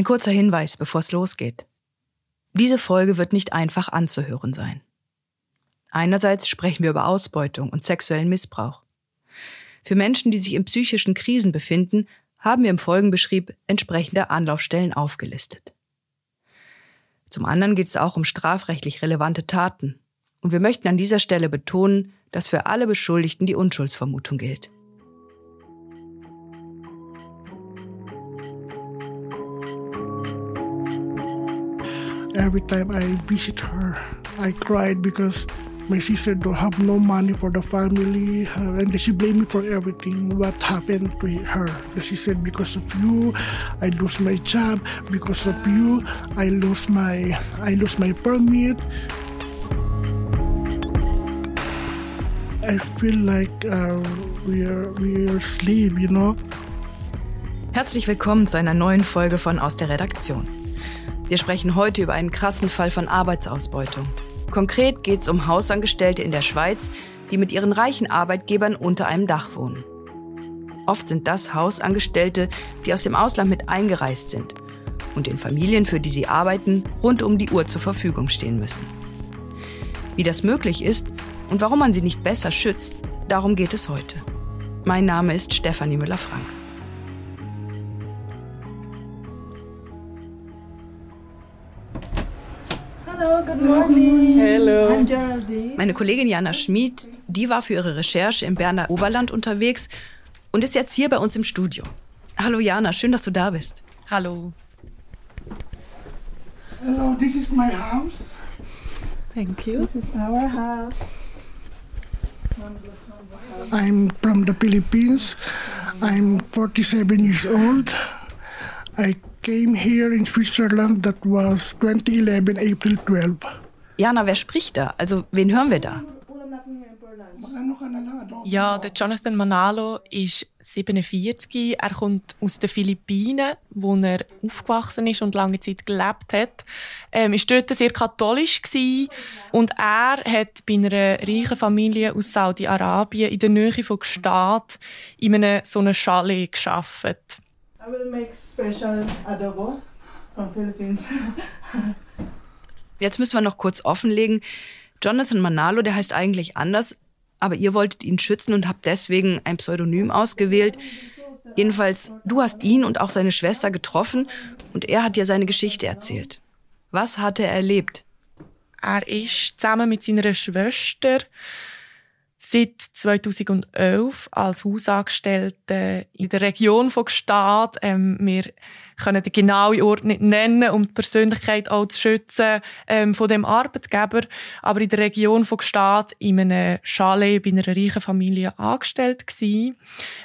Ein kurzer Hinweis, bevor es losgeht. Diese Folge wird nicht einfach anzuhören sein. Einerseits sprechen wir über Ausbeutung und sexuellen Missbrauch. Für Menschen, die sich in psychischen Krisen befinden, haben wir im Folgenbeschrieb entsprechende Anlaufstellen aufgelistet. Zum anderen geht es auch um strafrechtlich relevante Taten. Und wir möchten an dieser Stelle betonen, dass für alle Beschuldigten die Unschuldsvermutung gilt. Every time I visit her, I cried because my sister don't have no money for the family uh, and she blamed me for everything what happened to her. She said because of you i lose my job. Because of you i lose my i lose my permit. I feel like uh, we are we are slave you know? Herzlich willkommen zu einer neuen Folge von Aus der Redaktion. Wir sprechen heute über einen krassen Fall von Arbeitsausbeutung. Konkret geht es um Hausangestellte in der Schweiz, die mit ihren reichen Arbeitgebern unter einem Dach wohnen. Oft sind das Hausangestellte, die aus dem Ausland mit eingereist sind und den Familien, für die sie arbeiten, rund um die Uhr zur Verfügung stehen müssen. Wie das möglich ist und warum man sie nicht besser schützt, darum geht es heute. Mein Name ist Stefanie Müller-Frank. Hello, good morning. Hello. I'm Geraldine. Meine Kollegin Jana Schmid, die war für ihre Recherche im Berner Oberland unterwegs und ist jetzt hier bei uns im Studio. Hallo Jana, schön, dass du da bist. Hallo. hello this is my house Thank you. This is our house. i'm from the philippines i'm 47 years old i came here in switzerland that was 2011 april 12 Jana, wer spricht da? Also, wen hören wir da? Ja, der Jonathan Manalo ist 47. Er kommt aus den Philippinen, wo er aufgewachsen ist und lange Zeit gelebt hat. Ähm, ist dort sehr katholisch gewesen. und er hat bei einer reichen Familie aus Saudi-Arabien in der Nähe von Gstaad in einem so einem Chalet geschafft. I will make special adobo from Philippines. Jetzt müssen wir noch kurz offenlegen. Jonathan Manalo, der heißt eigentlich anders, aber ihr wolltet ihn schützen und habt deswegen ein Pseudonym ausgewählt. Jedenfalls, du hast ihn und auch seine Schwester getroffen und er hat dir seine Geschichte erzählt. Was hat er erlebt? Er ist zusammen mit seiner Schwester seit 2011 als Hausangestellte in der Region von Gstaad. Ähm, wir können den genauen Ort nicht nennen, um die Persönlichkeit auch zu schützen ähm, von dem Arbeitgeber. Aber in der Region von Gstaad in einem Chalet bei einer reichen Familie angestellt gewesen.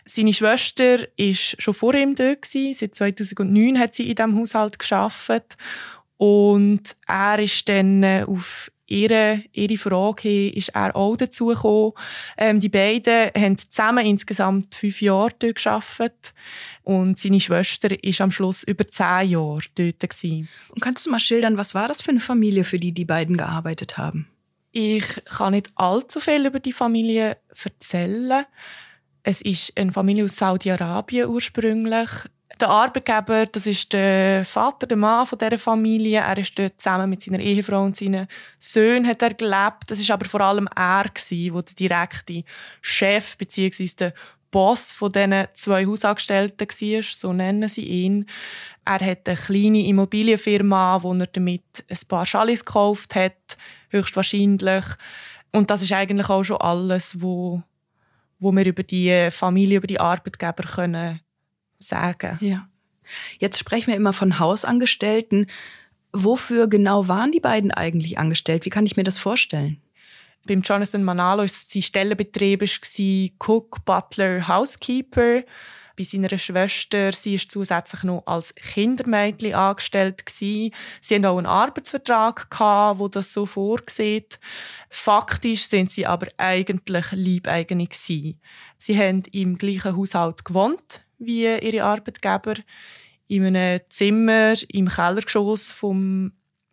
Seine Schwester ist schon vor ihm dort gewesen. Seit 2009 hat sie in diesem Haushalt geschafft. Und er ist dann äh, auf ihre, ihre Frage hin, ist er auch dazugekommen. Ähm, die beiden haben zusammen insgesamt fünf Jahre dort gearbeitet. Und seine Schwester ist am Schluss über zehn Jahre dort. Gewesen. Und kannst du mal schildern, was war das für eine Familie, für die die beiden gearbeitet haben? Ich kann nicht allzu viel über die Familie erzählen. Es ist eine Familie aus Saudi-Arabien ursprünglich. Der Arbeitgeber, das ist der Vater, der Mann von dieser Familie. Er ist dort zusammen mit seiner Ehefrau und seinen Söhnen hat er gelebt. Das ist aber vor allem er, der der direkte Chef bzw. der Boss von diesen zwei Hausangestellten war, so nennen sie ihn. Er hat eine kleine Immobilienfirma, wo er damit ein paar Chalets gekauft hat, höchstwahrscheinlich. Und das ist eigentlich auch schon alles, wo, wo wir über die Familie, über die Arbeitgeber können sagen. Ja. Jetzt sprechen wir immer von Hausangestellten. Wofür genau waren die beiden eigentlich angestellt? Wie kann ich mir das vorstellen? Beim Jonathan Manalo war sein Stellenbetrieb Cook, Butler, Housekeeper. Bei seiner Schwester, sie ist zusätzlich noch als Kindermädchen angestellt gewesen. Sie hatten auch einen Arbeitsvertrag gehabt, wo das so vorsieht. Faktisch sind sie aber eigentlich Leibeigene gewesen. Sie haben im gleichen Haushalt gewohnt wie ihre Arbeitgeber in einem Zimmer im Kellergeschoss vom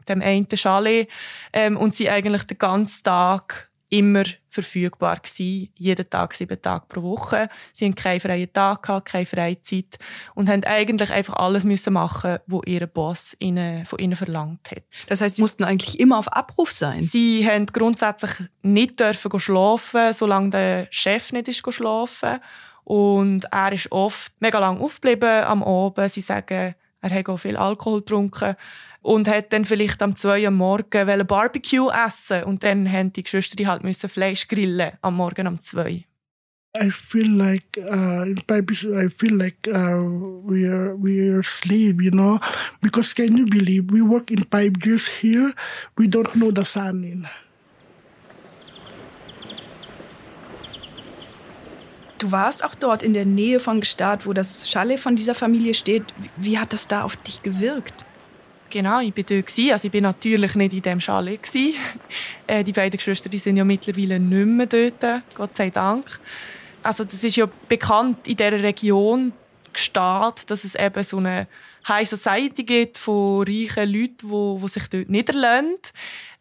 dem einen Chalet ähm, und sie eigentlich den ganzen Tag immer verfügbar gewesen, jeden Tag, sieben Tage pro Woche. Sie hatten keinen freien Tag, gehabt, keine Freizeit und haben eigentlich einfach alles müssen machen, was ihr Boss ihnen, von ihnen verlangt hat. Das heißt, sie mussten eigentlich immer auf Abruf sein? Sie haben grundsätzlich nicht dürfen schlafen, solange der Chef nicht ist schlafen und er ist oft mega lang aufgeblieben am Abend. Sie sagen, er hat auch viel Alkohol getrunken und hat dann vielleicht am 2 am Morgen Barbecue essen und dann haben die Geschwister halt müssen Fleisch grillen am Morgen um 2. I feel like uh, in Pipes, I feel like uh, we're we're slave, you know, because can you believe we work in five years here, we don't know the sun in. Du warst auch dort in der Nähe von Gstaad, wo das Chalet von dieser Familie steht. Wie hat das da auf dich gewirkt? Genau, ich war dort. Also ich war natürlich nicht in diesem Chalet. Äh, die beiden Geschwister die sind ja mittlerweile nicht mehr dort, Gott sei Dank. Also das ist ja bekannt in dieser Region, Gstaad, dass es eben so eine High Society gibt von reichen Leuten, die, die sich dort niederlassen.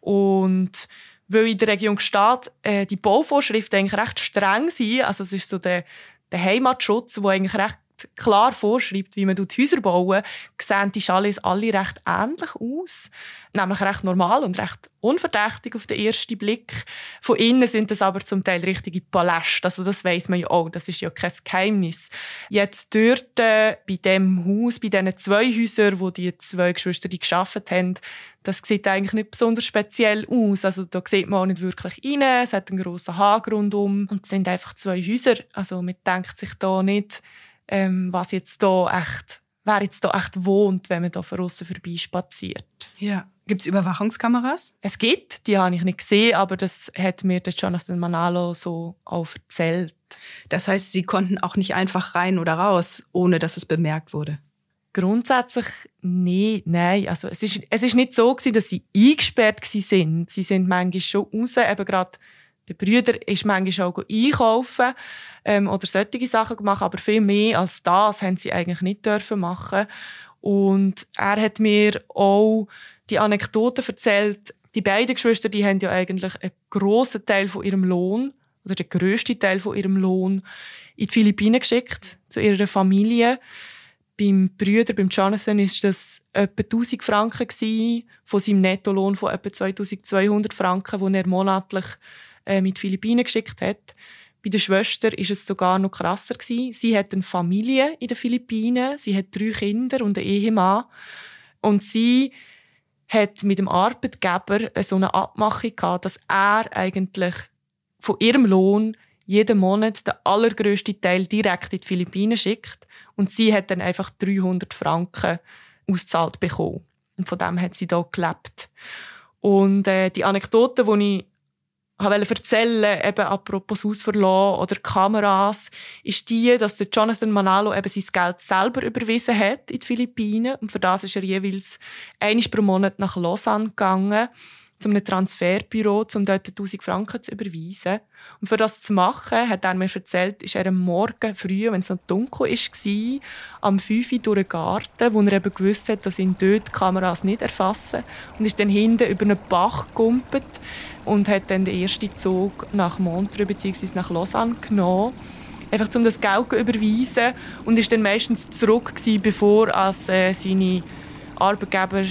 Und weil in der Region Gstaad äh, die Bauvorschriften eigentlich recht streng sind, also es ist so der, der Heimatschutz, der eigentlich recht klar vorschreibt, wie man Häuser bauen, sehen die Chalets alle recht ähnlich aus. Nämlich recht normal und recht unverdächtig auf den ersten Blick. Von innen sind das aber zum Teil richtige Paläste. Also das weiß man ja auch. Das ist ja kein Geheimnis. Jetzt dort äh, bei dem Haus, bei diesen zwei Häusern, wo die zwei Geschwister die geschafft haben, das sieht eigentlich nicht besonders speziell aus. Also da sieht man auch nicht wirklich rein. Es hat einen grossen Haken rundum und es sind einfach zwei Häuser. Also man denkt sich da nicht, ähm, was jetzt da echt, wer jetzt da echt wohnt, wenn man da von außen vorbei spaziert. Ja. Gibt es Überwachungskameras? Es gibt, die habe ich nicht gesehen, aber das hat mir der Jonathan Manalo so auch erzählt. Das heißt, Sie konnten auch nicht einfach rein oder raus, ohne dass es bemerkt wurde? Grundsätzlich nee, nein. Also es ist, es ist nicht so gewesen, dass sie eingesperrt sind. Sie sind manchmal schon raus, eben gerade der Brüder ist manchmal auch einkaufen ähm, oder solche Sachen gemacht, aber viel mehr als das haben sie eigentlich nicht dürfen machen. Und er hat mir auch die Anekdote erzählt. Die beiden Geschwister, die haben ja eigentlich einen grossen Teil von ihrem Lohn oder den grössten Teil von ihrem Lohn in die Philippinen geschickt zu ihrer Familie. Beim Brüder, beim Jonathan, ist das etwa 1000 Franken gewesen, von seinem Nettolohn von etwa 2200 Franken, den er monatlich äh, mit Philippinen geschickt hat. Bei der Schwester ist es sogar noch krasser gewesen. Sie hat eine Familie in den Philippinen, sie hat drei Kinder und einen Ehemann und sie hat mit dem Arbeitgeber so eine Abmachung gehabt, dass er eigentlich von ihrem Lohn jeden Monat den allergrößten Teil direkt in die Philippinen schickt und sie hat dann einfach 300 Franken ausgezahlt bekommen. Und von dem hat sie da gelebt. Und äh, die Anekdote, die ich wollte erzählen, eben apropos Hausverlassen oder Kameras, ist die, dass der Jonathan Manalo eben sein Geld selber überwiesen hat in die Philippinen. Und für das ist er jeweils einmal pro Monat nach Lausanne gegangen zu einem Transferbüro, um dort 1000 Franken zu überweisen. Und für das zu machen, hat er mir erzählt, ist er am Morgen früh, wenn es noch dunkel war, am 5 Uhr durch den Garten, wo er eben gewusst hat, dass ihn dort die Kameras nicht erfassen. Und ist dann hinten über einen Bach gegumpelt und hat dann den ersten Zug nach Montreux bzw. nach Lausanne genommen einfach um das Geld zu überweisen und ist dann meistens zurück gewesen, bevor als äh, seine Arbeitgeber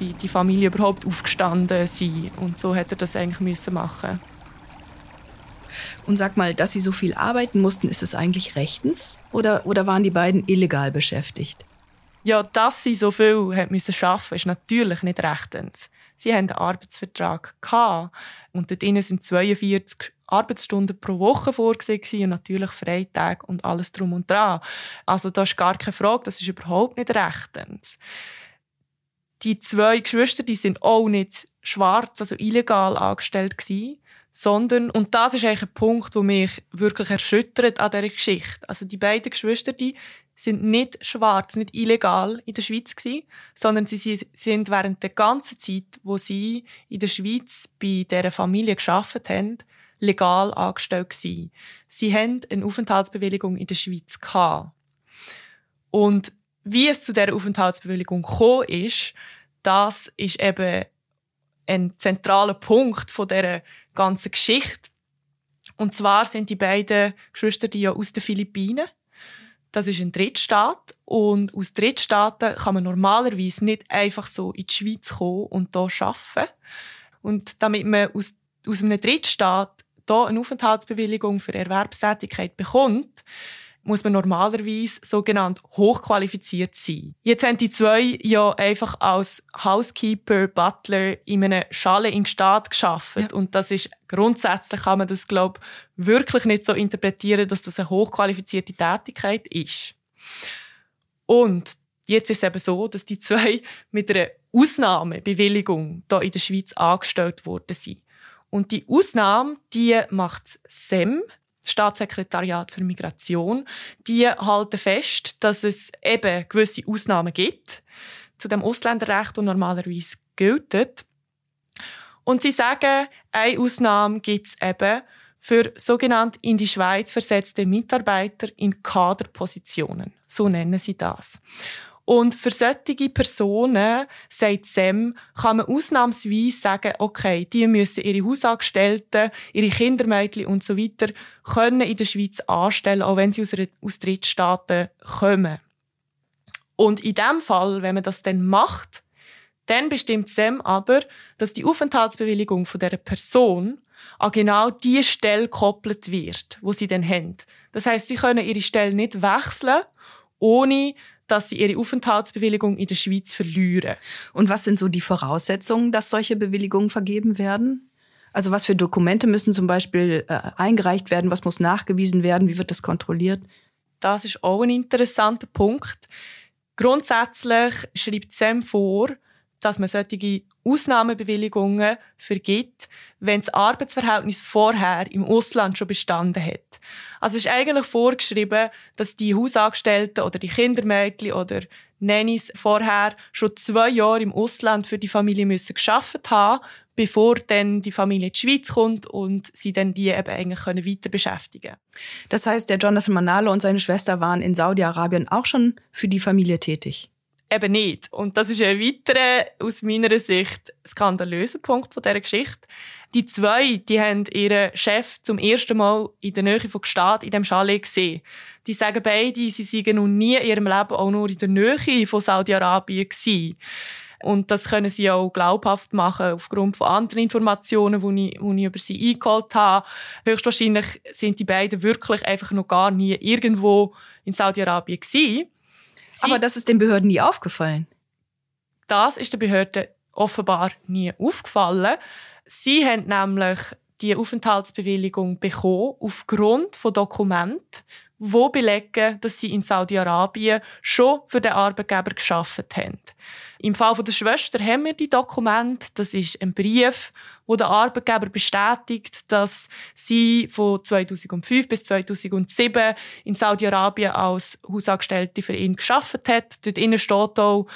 die Familie überhaupt aufgestanden sind und so hätte er das eigentlich müssen machen und sag mal, dass sie so viel arbeiten mussten, ist das eigentlich rechtens oder, oder waren die beiden illegal beschäftigt? Ja, dass sie so viel haben müssen schaffen, ist natürlich nicht rechtens. Sie haben einen Arbeitsvertrag gehabt und dort innen sind 42 Arbeitsstunden pro Woche vorgesehen und natürlich Freitag und alles drum und dran. Also da ist gar keine Frage, das ist überhaupt nicht rechtens. Die zwei Geschwister, die sind auch nicht schwarz, also illegal angestellt gewesen, sondern und das ist eigentlich ein Punkt, wo mich wirklich erschüttert an dieser Geschichte. Also die beiden Geschwister, die sind nicht schwarz, nicht illegal in der Schweiz gewesen, sondern sie sind während der ganzen Zeit, wo sie in der Schweiz bei dieser Familie geschafft haben, legal angestellt gewesen. Sie haben eine Aufenthaltsbewilligung in der Schweiz gehabt. Und wie es zu dieser Aufenthaltsbewilligung gekommen ist, das ist eben ein zentraler Punkt von dieser ganzen Geschichte. Und zwar sind die beiden Geschwister die ja aus den Philippinen. Das ist ein Drittstaat. Und aus Drittstaaten kann man normalerweise nicht einfach so in die Schweiz kommen und hier arbeiten. Und damit man aus, aus einem Drittstaat hier eine Aufenthaltsbewilligung für Erwerbstätigkeit bekommt, muss man normalerweise sogenannt hochqualifiziert sein. Jetzt haben die zwei ja einfach als Housekeeper, Butler in einem Schale in Staat geschafft ja. und das ist grundsätzlich kann man das glaube wirklich nicht so interpretieren, dass das eine hochqualifizierte Tätigkeit ist. Und jetzt ist es eben so, dass die zwei mit einer Ausnahmebewilligung hier in der Schweiz angestellt worden sind. Und die Ausnahme, die macht SEM, Staatssekretariat für Migration, die halten fest, dass es eben gewisse Ausnahmen gibt zu dem Ausländerrecht, das normalerweise gilt. Und sie sagen, eine Ausnahme gibt es eben für sogenannte in die Schweiz versetzte Mitarbeiter in Kaderpositionen. So nennen sie das. Und für solche Personen, sagt Sam, kann man ausnahmsweise sagen, okay, die müssen ihre Hausangestellten, ihre Kindermädchen und so weiter können in der Schweiz anstellen, auch wenn sie aus, aus Drittstaaten kommen. Und in dem Fall, wenn man das dann macht, dann bestimmt Sam aber, dass die Aufenthaltsbewilligung von der Person an genau die Stelle gekoppelt wird, wo sie dann haben. Das heißt, sie können ihre Stelle nicht wechseln, ohne dass sie ihre Aufenthaltsbewilligung in der Schweiz verlieren. Und was sind so die Voraussetzungen, dass solche Bewilligungen vergeben werden? Also was für Dokumente müssen zum Beispiel äh, eingereicht werden? Was muss nachgewiesen werden? Wie wird das kontrolliert? Das ist auch ein interessanter Punkt. Grundsätzlich schreibt SEM vor, dass man solche Ausnahmebewilligungen vergibt, wenn das Arbeitsverhältnis vorher im Ausland schon bestanden hat. Also es ist eigentlich vorgeschrieben, dass die Hausangestellten oder die Kindermädchen oder Nannies vorher schon zwei Jahre im Ausland für die Familie müssen geschafft haben, bevor dann die Familie in die Schweiz kommt und sie dann die eben eigentlich können weiter beschäftigen. Das heißt, der Jonathan Manalo und seine Schwester waren in Saudi-Arabien auch schon für die Familie tätig eben nicht. Und das ist ein weiterer, aus meiner Sicht, skandalöser Punkt von dieser Geschichte. Die zwei, die haben ihren Chef zum ersten Mal in der Nähe von Gstaad in dem Chalet gesehen. Die sagen beide, sie seien noch nie in ihrem Leben auch nur in der Nähe von Saudi-Arabien gewesen. Und das können sie auch glaubhaft machen aufgrund von anderen Informationen, die ich, die ich über sie eingeholt habe. Höchstwahrscheinlich sind die beiden wirklich einfach noch gar nie irgendwo in Saudi-Arabien gewesen. Sie, Aber das ist den Behörden nie aufgefallen. Das ist den Behörden offenbar nie aufgefallen. Sie haben nämlich die Aufenthaltsbewilligung bekommen aufgrund von Dokumenten, wo belegen, dass sie in Saudi-Arabien schon für den Arbeitgeber geschafft haben. Im Fall der Schwester haben wir die Dokumente. Das ist ein Brief, wo der Arbeitgeber bestätigt, dass sie von 2005 bis 2007 in Saudi-Arabien als Hausangestellte für ihn geschafft hat. Dort innen steht auch,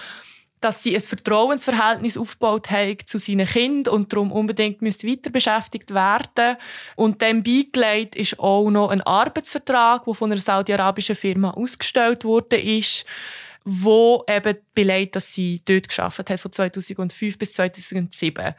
dass sie ein Vertrauensverhältnis aufgebaut haben zu seinen Kindern und darum unbedingt weiter beschäftigt werden. Und dem beigelegt ist auch noch ein Arbeitsvertrag, der von einer saudi-arabischen Firma ausgestellt wurde, ist, wo eben belegt, dass sie dort geschafft hat von 2005 bis 2007.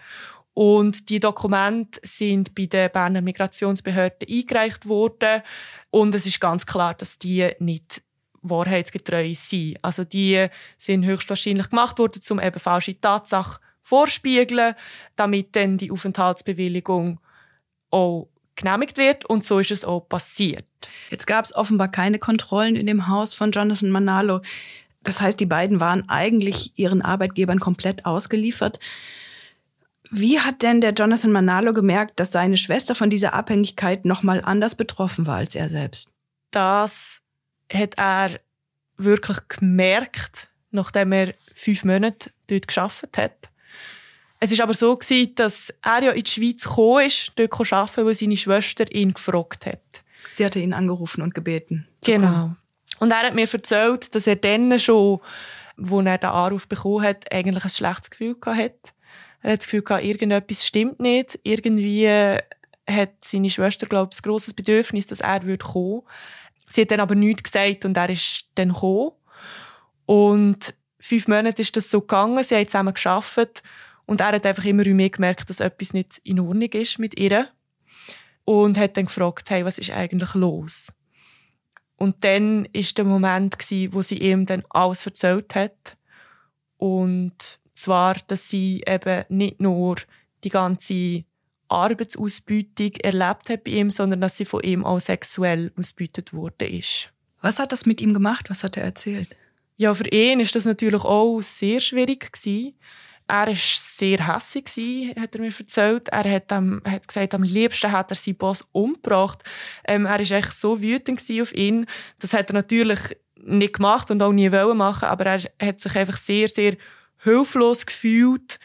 Und die Dokumente sind bei den Berner Migrationsbehörden eingereicht worden. Und es ist ganz klar, dass die nicht wahrheitsgetreu sind. Also die sind höchstwahrscheinlich gemacht worden, um eben falsche Tatsachen vorspiegeln, damit dann die Aufenthaltsbewilligung auch genehmigt wird und so ist es auch passiert. Jetzt gab es offenbar keine Kontrollen in dem Haus von Jonathan Manalo. Das heißt, die beiden waren eigentlich ihren Arbeitgebern komplett ausgeliefert. Wie hat denn der Jonathan Manalo gemerkt, dass seine Schwester von dieser Abhängigkeit noch mal anders betroffen war als er selbst? Das hat er wirklich gemerkt, nachdem er fünf Monate dort geschafft hat. Es ist aber so gewesen, dass er ja in die Schweiz gekommen ist, dort arbeiten, weil seine Schwester ihn gefragt hat. Sie hatte ihn angerufen und gebeten. Genau. Und er hat mir erzählt, dass er dann schon, wo er den Anruf bekommen hat, eigentlich ein schlechtes Gefühl hatte. Er hat das Gefühl gehabt, irgendetwas stimmt nicht. Irgendwie hat seine Schwester, glaube ich, ein grosses Bedürfnis, dass er kommen würde. Sie hat dann aber nichts gesagt und er ist dann gekommen. Und fünf Monate ist das so gegangen. Sie haben zusammen geschafft. Und er hat einfach immer mehr gemerkt, dass etwas nicht in Ordnung ist mit ihr. Und hat dann gefragt, hey, was ist eigentlich los? Und dann war der Moment, wo sie ihm dann alles erzählt hat. Und zwar, dass sie eben nicht nur die ganze Arbeitsausbeutung erlebt hat bei ihm, sondern dass sie von ihm auch sexuell ausbeutet worden ist. Was hat das mit ihm gemacht? Was hat er erzählt? Ja, für ihn ist das natürlich auch sehr schwierig gewesen. Er war sehr hässig, hat er mir erzählt. Er hat, ähm, hat gesagt, am liebsten hat er seinen Boss umgebracht. Ähm, er war echt so wütend auf ihn. Das hat er natürlich nicht gemacht und auch nie wollen machen, aber er hat sich einfach sehr, sehr hilflos gefühlt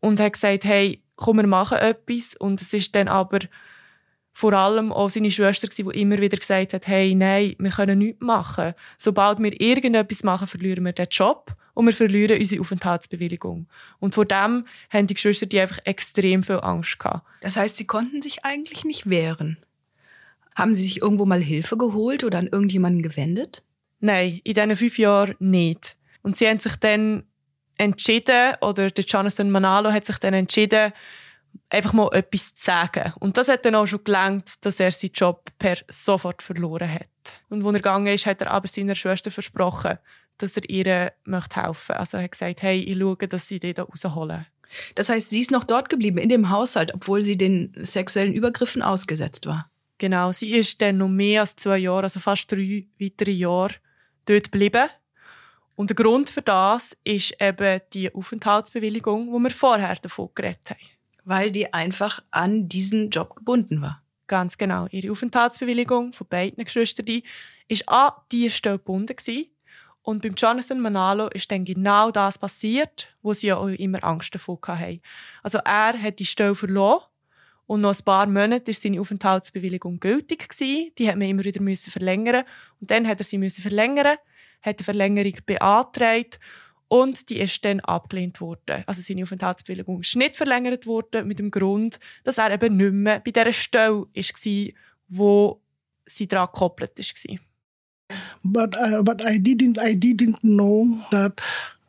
und hat gesagt, hey, komm, wir machen etwas. Und es ist dann aber vor allem auch seine Schwester, die immer wieder gesagt hat, hey, nein, wir können nichts machen. Sobald wir irgendetwas machen, verlieren wir den Job und wir verlieren unsere Aufenthaltsbewilligung. Und vor dem haben die Geschwister die einfach extrem viel Angst gehabt. Das heißt, sie konnten sich eigentlich nicht wehren. Haben sie sich irgendwo mal Hilfe geholt oder an irgendjemanden gewendet? Nein, in diesen fünf Jahren nicht. Und sie haben sich dann entschieden, oder der Jonathan Manalo hat sich dann entschieden, einfach mal etwas zu sagen. Und das hat dann auch schon gelangt, dass er seinen Job per sofort verloren hat. Und als er gegangen ist, hat er aber seiner Schwester versprochen, dass er ihr helfen möchte. Also er hat gesagt, hey, ich schaue, dass sie dich da rausholen. Das heißt, sie ist noch dort geblieben, in dem Haushalt, obwohl sie den sexuellen Übergriffen ausgesetzt war? Genau, sie ist dann noch mehr als zwei Jahre, also fast drei weitere Jahre dort geblieben. Und der Grund für das ist eben die Aufenthaltsbewilligung, wo wir vorher davon geredet haben weil die einfach an diesen Job gebunden war. Ganz genau. Ihre Aufenthaltsbewilligung von beiden Geschwistern war an diese Stelle gebunden. Und beim Jonathan Manalo ist dann genau das passiert, wo sie ja auch immer Angst davor hatten. Also er hat die Stelle verloren und noch ein paar Monate war seine Aufenthaltsbewilligung gültig. Die hat man immer wieder verlängern Und dann hat er sie verlängern, hat eine Verlängerung beantragt und die ist dann abgelehnt worden. Also seine Aufenthaltsbewilligung ist nicht verlängert worden mit dem Grund, dass er eben nicht mehr bei dieser Stelle war, wo sie daran gekoppelt war. But uh, but I didn't I didn't know that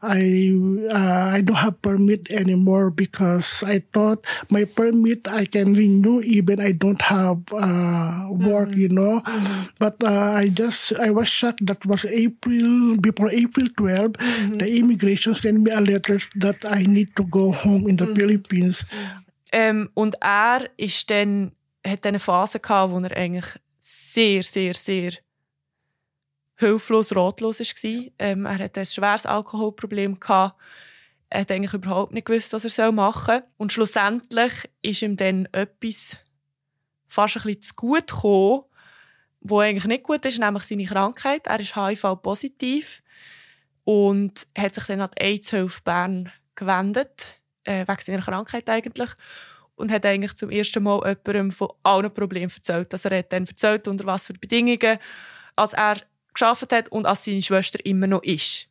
I uh, I don't have permit anymore because I thought my permit I can renew even I don't have uh, work, mm-hmm. you know. Mm-hmm. But uh, I just I was shocked that was April before April 12, mm-hmm. the immigration sent me a letter that I need to go home in the mm-hmm. Philippines. Ähm, und er ist dann hat eine Phase gehabt, wo er eigentlich sehr sehr sehr hilflos, ratlos war. Ähm, er hatte ein schweres Alkoholproblem. Gehabt. Er hat eigentlich überhaupt nicht gewusst, was er machen soll. Und schlussendlich ist ihm dann etwas fast ein bisschen zu gut gekommen, was eigentlich nicht gut ist, nämlich seine Krankheit. Er ist HIV-positiv und hat sich dann an die AIDS-Hilfe Bern gewendet, äh, wegen seiner Krankheit eigentlich und hat eigentlich zum ersten Mal jemandem von allen Problemen erzählt. Also er hat dann erzählt, unter was für Bedingungen als er geschafft hat und als seine Schwester immer noch ist.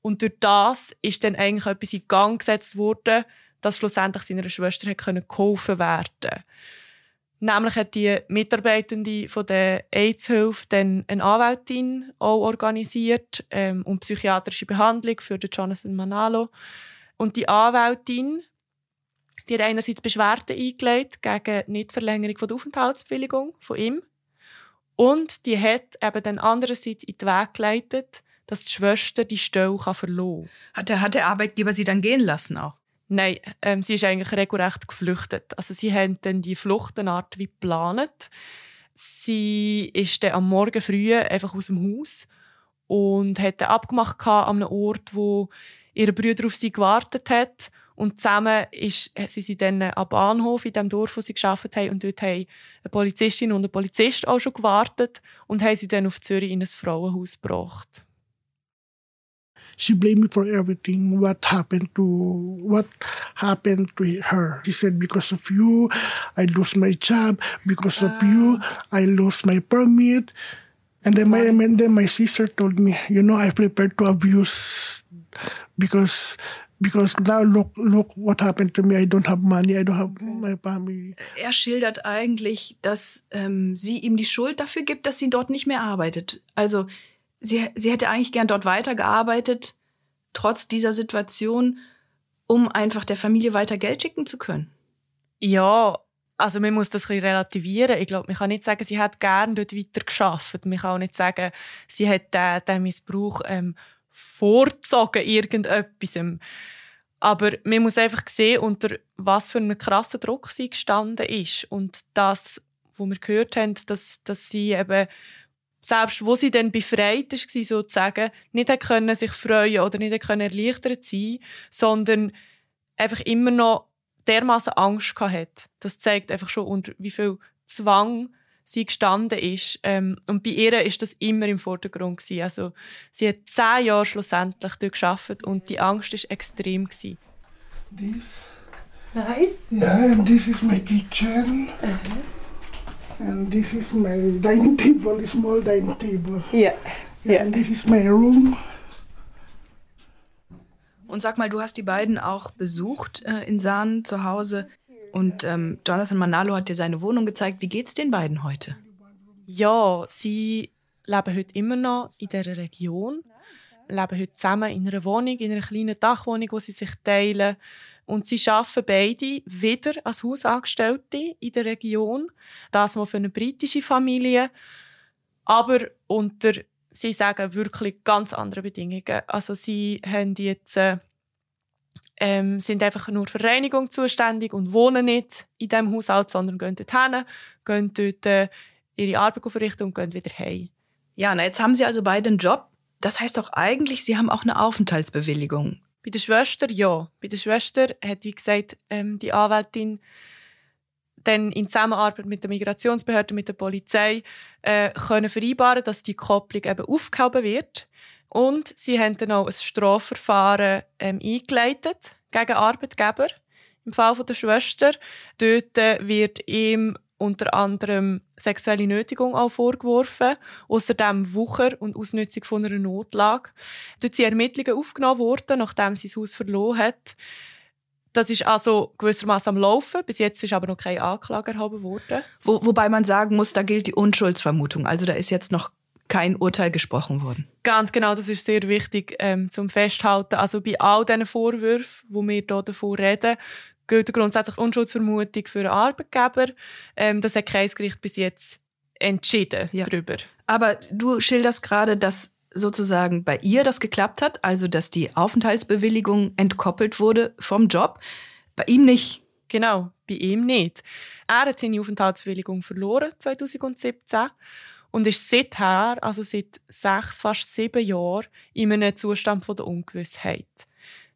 Und durch das ist dann eigentlich etwas in Gang gesetzt worden, dass schlussendlich seiner Schwester hat geholfen werden Nämlich hat die Mitarbeitende von der AIDS-Hilfe dann eine Anwältin auch organisiert ähm, und psychiatrische Behandlung für den Jonathan Manalo. Und die Anwältin, die hat einerseits Beschwerden eingelegt gegen die Nichtverlängerung der Aufenthaltsbewilligung von ihm. Und die hat eben dann andererseits in den Weg geleitet, dass die Schwester die Stelle verloren kann. Hat der, hat der Arbeitgeber sie dann gehen lassen auch? Nein, ähm, sie ist eigentlich regelrecht geflüchtet. Also sie haben dann die Fluchtenart wie geplant. Sie ist dann am Morgen früh einfach aus dem Haus und hat abgemacht an einem Ort, wo ihre Brüder auf sie gewartet hat und zusammen ist, äh, sind sie dann am Bahnhof in dem Dorf, wo sie geschafft haben, und dort haben eine Polizistin und ein Polizist auch schon gewartet und haben sie dann auf Zürich in ein Frauenhaus gebracht. She blamed me for everything. What happened to what happened to her? She said, "Because of you, I lose my job. Because of you. I lose my permit." And then my and then my sister told me, "You know, I prepared to abuse because because now look look what happened to me. I don't have money. I don't have my family. Er schildert eigentlich, dass ähm, sie ihm die Schuld dafür gibt, dass sie dort nicht mehr arbeitet. Also sie sie hätte eigentlich gern dort weitergearbeitet, trotz dieser Situation. um einfach der Familie weiter Geld schicken zu können? Ja, also man muss das ein bisschen relativieren. Ich glaube, man kann nicht sagen, sie hat gerne dort weiter geschafft. Man kann auch nicht sagen, sie hat den, den Missbrauch ähm, vorgezogen irgendetwas. Aber man muss einfach sehen, unter was für einem krassen Druck sie gestanden ist. Und das, wo wir gehört haben, dass, dass sie eben selbst wo sie dann befreit war, sozusagen, nicht können sich freuen oder nicht können erleichtert sein, sondern einfach immer noch dermaßen Angst hat. Das zeigt einfach schon, unter wie viel Zwang sie gestanden ist. Ähm, und bei ihr ist das immer im Vordergrund gewesen. Also sie hat zehn Jahre schlussendlich dort gearbeitet und die Angst ist extrem gewesen. This. Nice. Yeah, and this is my kitchen. And this is my dining table, a small dining table. Ja. Yeah, and this is my room. Und sag mal, du hast die beiden auch besucht äh, in Sahnen zu Hause. Und ähm, Jonathan Manalo hat dir seine Wohnung gezeigt. Wie geht's den beiden heute? Ja, sie leben heute immer noch in dieser Region, leben heute zusammen in einer Wohnung, in einer kleinen Dachwohnung, wo sie sich teilen. Und sie arbeiten beide wieder als Hausangestellte in der Region. Das mal für eine britische Familie. Aber unter, sie sagen, wirklich ganz andere Bedingungen. Also sie haben jetzt, äh, ähm, sind einfach nur für Reinigung zuständig und wohnen nicht in diesem Haushalt, sondern gehen dort hin, gehen dort äh, ihre Arbeit verrichten und gehen wieder heim. Ja, na, jetzt haben sie also beide einen Job. Das heißt doch eigentlich, sie haben auch eine Aufenthaltsbewilligung. Bei der Schwester ja. Bei der Schwester hat, wie gesagt, ähm, die Anwältin dann in Zusammenarbeit mit der Migrationsbehörde, mit der Polizei, äh, können vereinbaren, dass die Kopplung eben aufgehoben wird. Und sie haben dann auch ein Strafverfahren ähm, eingeleitet gegen Arbeitgeber. Im Fall von der Schwester. Dort äh, wird ihm unter anderem sexuelle Nötigung auch vorgeworfen, außerdem Wucher und Ausnutzung von einer Notlage. Dort sind Ermittlungen aufgenommen worden, nachdem sie das Haus verloren hat. Das ist also gewissermaßen am Laufen. Bis jetzt ist aber noch keine Anklage erhoben worden. Wo, wobei man sagen muss, da gilt die Unschuldsvermutung. Also da ist jetzt noch kein Urteil gesprochen worden. Ganz genau, das ist sehr wichtig ähm, zum Festhalten. Also bei all diesen Vorwürfen, wo wir hier davon reden, gilt grundsätzlich Unschuldsvermutung für einen Arbeitgeber. Ähm, das hat kein Gericht bis jetzt entschieden Ja. darüber. Aber du schilderst gerade, dass sozusagen bei ihr das geklappt hat, also dass die Aufenthaltsbewilligung entkoppelt wurde vom Job. Bei ihm nicht. Genau, bei ihm nicht. Er hat seine Aufenthaltsbewilligung verloren 2017 und ist seither, also seit sechs, fast sieben Jahren, in einem Zustand von der Ungewissheit.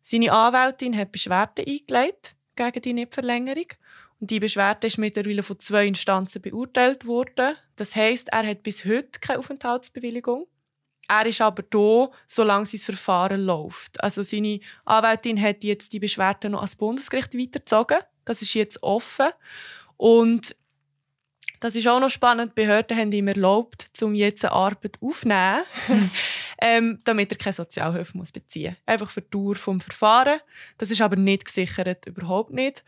Seine Anwältin hat Beschwerden eingelegt gegen die Nichtverlängerung und die Beschwerde ist mittlerweile von zwei Instanzen beurteilt worden. Das heißt, er hat bis heute keine Aufenthaltsbewilligung. Er ist aber da, solange sein Verfahren läuft. Also seine Anwältin hat jetzt die Beschwerde noch ans Bundesgericht weitergezogen. Das ist jetzt offen. Und das ist auch noch spannend. Die Behörden haben ihm erlaubt, um jetzt Arbeit aufzunehmen, ähm, damit er keine Sozialhilfe muss beziehen muss. Einfach für die Dauer des Verfahrens. Das ist aber nicht gesichert, überhaupt nicht.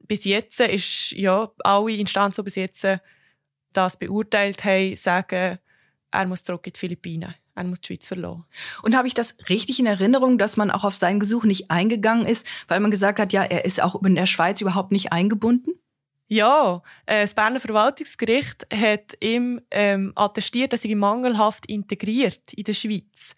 Bis jetzt ist, ja, alle Instanzen, die bis jetzt das beurteilt haben, sagen, er muss zurück in die Philippinen. Er muss die Schweiz verlassen. Und habe ich das richtig in Erinnerung, dass man auch auf sein Gesuch nicht eingegangen ist, weil man gesagt hat, ja, er ist auch in der Schweiz überhaupt nicht eingebunden? Ja, äh, das Berner Verwaltungsgericht hat ihm ähm, attestiert, dass er mangelhaft integriert in der Schweiz.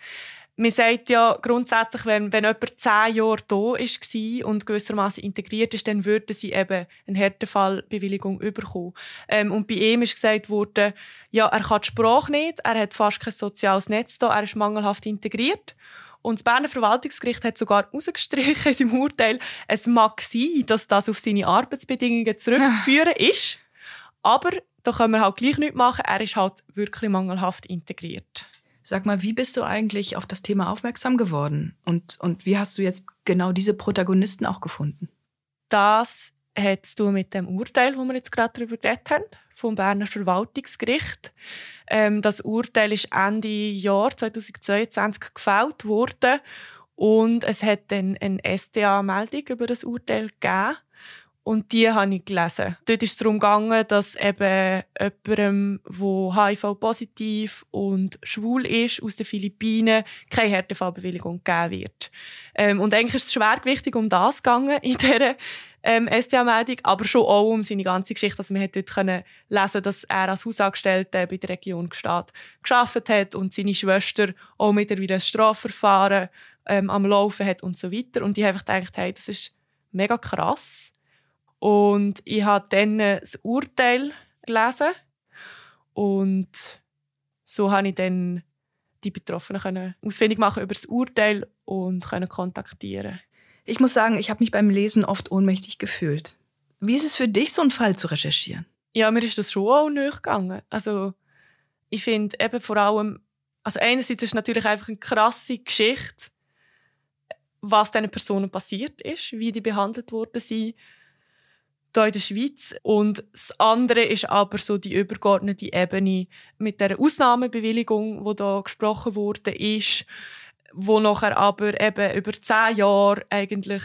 Man sagt ja grundsätzlich, wenn, wenn jemand zehn Jahre da war und gewissermaßen integriert ist, dann würde sie eben eine Härtefallbewilligung bekommen. Ähm, und bei ihm ist gesagt worden, ja, er kann die Sprache nicht, er hat fast kein soziales Netz da, er ist mangelhaft integriert. Und das Berner Verwaltungsgericht hat sogar herausgestrichen in seinem Urteil, es mag sein, dass das auf seine Arbeitsbedingungen zurückzuführen ist, aber da können wir halt gleich nichts machen, er ist halt wirklich mangelhaft integriert. Sag mal, wie bist du eigentlich auf das Thema aufmerksam geworden? Und, und wie hast du jetzt genau diese Protagonisten auch gefunden? Das hat zu tun mit dem Urteil, wo wir jetzt gerade darüber geredet haben, vom Berner Verwaltungsgericht. Ähm, das Urteil ist Ende Jahr 2022 gefällt worden und es hat dann eine SDA-Meldung über das Urteil gegeben. Und die habe ich gelesen. Dort ist es darum gegangen, dass eben jemandem, der HIV-positiv und schwul ist, aus den Philippinen, keine Härtefallbewilligung gegeben wird. Ähm, und eigentlich ist es schwergewichtig um das gegangen in dieser ähm, SDA-Meldung, aber schon auch um seine ganze Geschichte. Also man konnte dort können lesen, dass er als Hausangestellter bei der Region Gstaad geschafft hat und seine Schwester auch mit wieder ein Strafverfahren ähm, am Laufen hat und so weiter. Und ich habe gedacht, hey, das ist mega krass. Und ich habe dann das Urteil gelesen und so habe ich dann die Betroffenen können ausfindig machen über das Urteil und können kontaktieren. Ich muss sagen, ich habe mich beim Lesen oft ohnmächtig gefühlt. Wie ist es für dich, so einen Fall zu recherchieren? Ja, mir ist das schon auch nachgegangen. Also ich finde eben vor allem, also einerseits ist es natürlich einfach eine krasse Geschichte, was diesen Personen passiert ist, wie die behandelt worden sind hier in der Schweiz. Und das andere ist aber so die übergeordnete Ebene mit der Ausnahmebewilligung, die da gesprochen wurde, ist, wo nachher aber eben über zehn Jahre eigentlich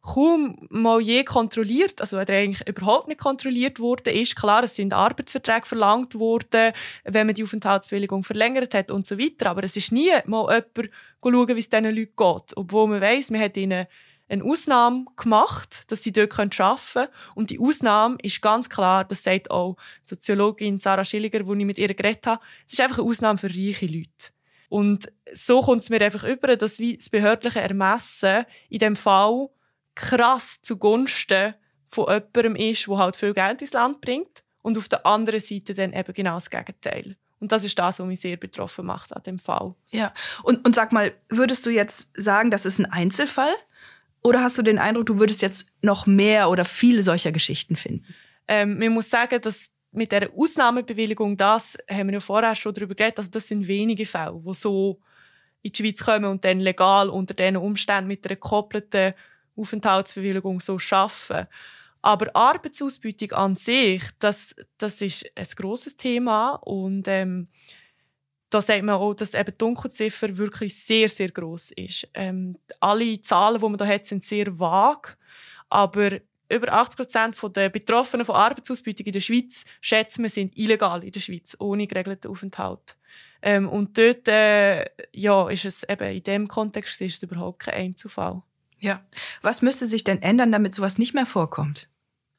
kaum mal je kontrolliert, also oder eigentlich überhaupt nicht kontrolliert wurde, ist klar, es sind Arbeitsverträge verlangt worden, wenn man die Aufenthaltsbewilligung verlängert hat und so weiter, aber es ist nie mal jemand schauen, wie es diesen Leuten geht, obwohl man weiß, man hat ihnen eine Ausnahme gemacht, dass sie dort arbeiten können. Und die Ausnahme ist ganz klar, das sagt auch Soziologin Sarah Schilliger, die ich mit ihr geredet habe, es ist einfach eine Ausnahme für reiche Leute. Und so kommt es mir einfach über, dass wie das behördliche Ermessen in dem Fall krass zugunsten von jemandem ist, der halt viel Geld ins Land bringt und auf der anderen Seite dann eben genau das Gegenteil. Und das ist das, was mich sehr betroffen macht an dem Fall. Ja, und, und sag mal, würdest du jetzt sagen, das ist ein Einzelfall? Oder hast du den Eindruck, du würdest jetzt noch mehr oder viele solcher Geschichten finden? Ähm, man muss sagen, dass mit der Ausnahmebewilligung, das haben wir ja vorher schon darüber geredet, also das sind wenige Fälle, die so in die Schweiz kommen und dann legal unter diesen Umständen mit einer gekoppelten Aufenthaltsbewilligung so arbeiten. Aber Arbeitsausbeutung an sich, das, das ist ein grosses Thema und ähm, da sieht man auch, dass eben die Dunkelziffer wirklich sehr, sehr groß ist. Ähm, alle Zahlen, die man da hat, sind sehr vage, aber über 80 Prozent der Betroffenen von Arbeitsausbeutung in der Schweiz schätzen wir sind illegal in der Schweiz, ohne geregelten Aufenthalt. Ähm, und dort äh, ja, ist es eben in dem Kontext ist es überhaupt kein Einzelfall. Ja. Was müsste sich denn ändern, damit sowas nicht mehr vorkommt?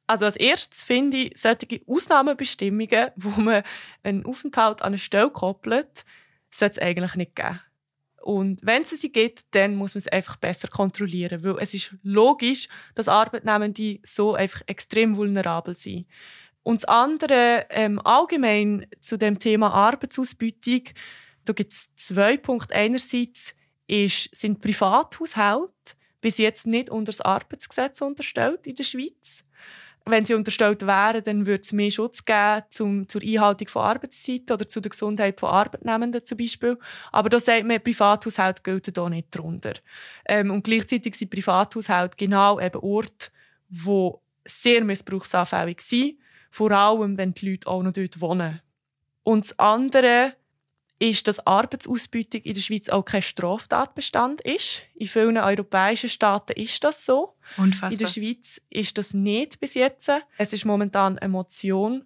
Also als erstes finde ich solche Ausnahmebestimmungen, wo man einen Aufenthalt an eine Stelle koppelt, sollte es eigentlich nicht geben. Und wenn es sie gibt, dann muss man es einfach besser kontrollieren, weil es ist logisch, dass Arbeitnehmende so einfach extrem vulnerabel sind. Und das andere, ähm, allgemein zu dem Thema Arbeitsausbeutung, da gibt es zwei Punkte. Einerseits ist, sind Privathaushalte bis jetzt nicht unter das Arbeitsgesetz unterstellt in der Schweiz wenn sie unterstellt wären, dann würde es mehr Schutz geben zum, zur Einhaltung von Arbeitszeiten oder zu der Gesundheit von Arbeitnehmenden zum Beispiel. Aber da sagt man, Privathaushalte gelten hier nicht darunter. Ähm, und gleichzeitig sind Privathaushalte genau eben Orte, die sehr missbrauchsanfällig sind, vor allem, wenn die Leute auch noch dort wohnen. Und das andere ist, dass Arbeitsausbeutung in der Schweiz auch kein Straftatbestand ist. In vielen europäischen Staaten ist das so. Unfassbar. In der Schweiz ist das nicht bis jetzt. Es ist momentan eine Motion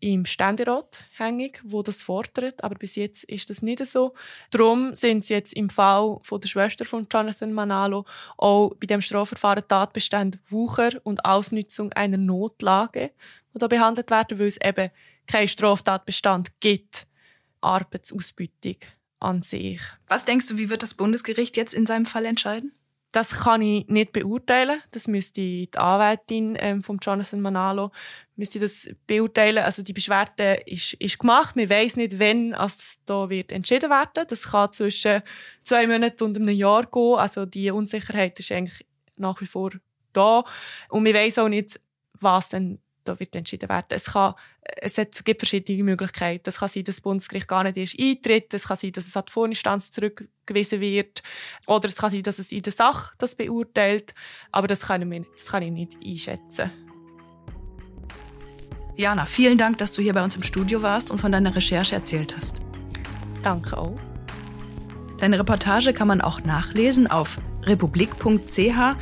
im Ständerat hängig, wo das fordert, aber bis jetzt ist das nicht so. Darum sind sie jetzt im Fall von der Schwester von Jonathan Manalo auch bei dem Strafverfahren Tatbestand Wucher und Ausnutzung einer Notlage, die da behandelt werden, weil es eben keinen Straftatbestand gibt Arbeitsausbeutung an sich. Was denkst du, wie wird das Bundesgericht jetzt in seinem Fall entscheiden? Das kann ich nicht beurteilen. Das müsste die Anwältin ähm, von Jonathan Manalo müsste das beurteilen. Also die Beschwerde ist, ist gemacht. Wir weiß nicht, wann das da wird entschieden werden. Das kann zwischen zwei Monaten und einem Jahr gehen. Also die Unsicherheit ist eigentlich nach wie vor da. Und wir weiß auch nicht, was dann da wird entschieden werden. Es, kann, es hat, gibt verschiedene Möglichkeiten. Es kann sein, dass das Bundesgericht gar nicht erst eintritt. Es kann sein, dass es an die Vorinstanz zurückgewiesen wird. Oder es kann sein, dass es in der Sache das beurteilt. Aber das kann ich, das kann ich nicht einschätzen. Jana, vielen Dank, dass du hier bei uns im Studio warst und von deiner Recherche erzählt hast. Danke auch. Deine Reportage kann man auch nachlesen auf republik.ch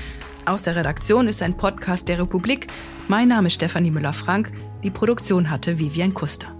Aus der Redaktion ist ein Podcast der Republik. Mein Name ist Stefanie Müller-Frank. Die Produktion hatte Vivian Kuster.